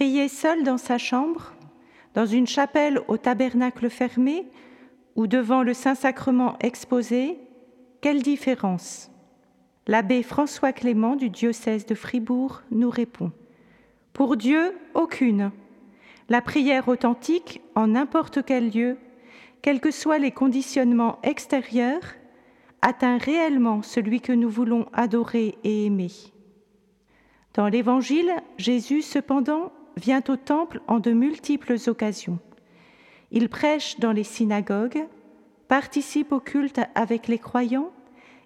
Prier seul dans sa chambre, dans une chapelle au tabernacle fermé ou devant le Saint-Sacrement exposé, quelle différence L'abbé François Clément du diocèse de Fribourg nous répond. Pour Dieu, aucune. La prière authentique, en n'importe quel lieu, quels que soient les conditionnements extérieurs, atteint réellement celui que nous voulons adorer et aimer. Dans l'Évangile, Jésus, cependant, vient au temple en de multiples occasions. Il prêche dans les synagogues, participe au culte avec les croyants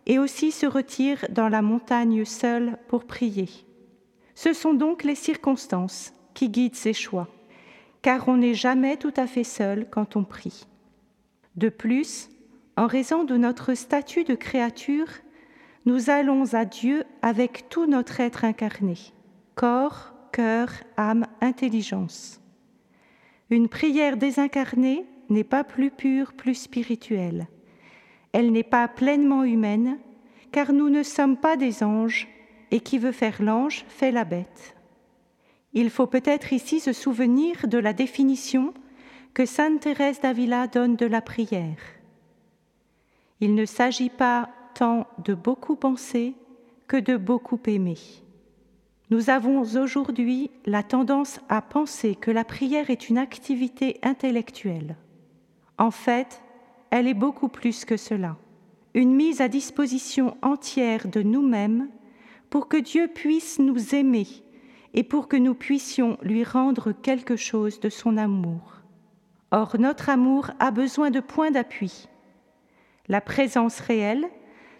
et aussi se retire dans la montagne seul pour prier. Ce sont donc les circonstances qui guident ses choix, car on n'est jamais tout à fait seul quand on prie. De plus, en raison de notre statut de créature, nous allons à Dieu avec tout notre être incarné, corps, cœur, âme, intelligence. Une prière désincarnée n'est pas plus pure, plus spirituelle. Elle n'est pas pleinement humaine, car nous ne sommes pas des anges, et qui veut faire l'ange fait la bête. Il faut peut-être ici se souvenir de la définition que Sainte Thérèse d'Avila donne de la prière. Il ne s'agit pas tant de beaucoup penser que de beaucoup aimer. Nous avons aujourd'hui la tendance à penser que la prière est une activité intellectuelle. En fait, elle est beaucoup plus que cela. Une mise à disposition entière de nous-mêmes pour que Dieu puisse nous aimer et pour que nous puissions lui rendre quelque chose de son amour. Or, notre amour a besoin de points d'appui. La présence réelle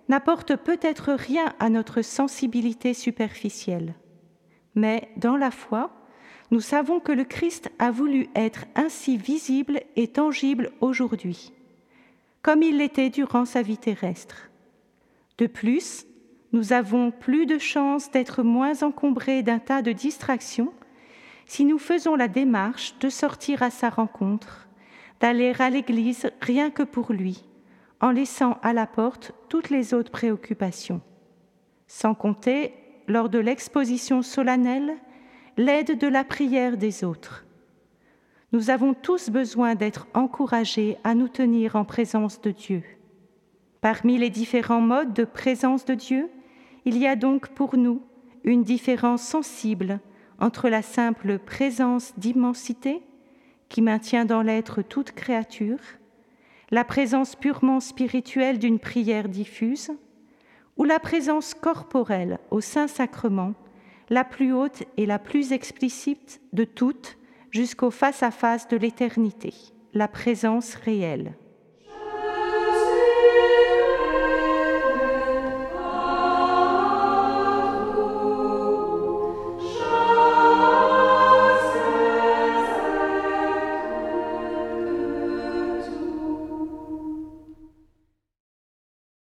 n'apporte peut-être rien à notre sensibilité superficielle, mais dans la foi, nous savons que le Christ a voulu être ainsi visible et tangible aujourd'hui, comme il l'était durant sa vie terrestre. De plus, nous avons plus de chances d'être moins encombrés d'un tas de distractions si nous faisons la démarche de sortir à sa rencontre, d'aller à l'Église rien que pour lui, en laissant à la porte toutes les autres préoccupations. Sans compter, lors de l'exposition solennelle, l'aide de la prière des autres. Nous avons tous besoin d'être encouragés à nous tenir en présence de Dieu. Parmi les différents modes de présence de Dieu, il y a donc pour nous une différence sensible entre la simple présence d'immensité, qui maintient dans l'être toute créature, la présence purement spirituelle d'une prière diffuse, ou la présence corporelle au Saint-Sacrement, la plus haute et la plus explicite de toutes jusqu'au face-à-face de l'éternité, la présence réelle.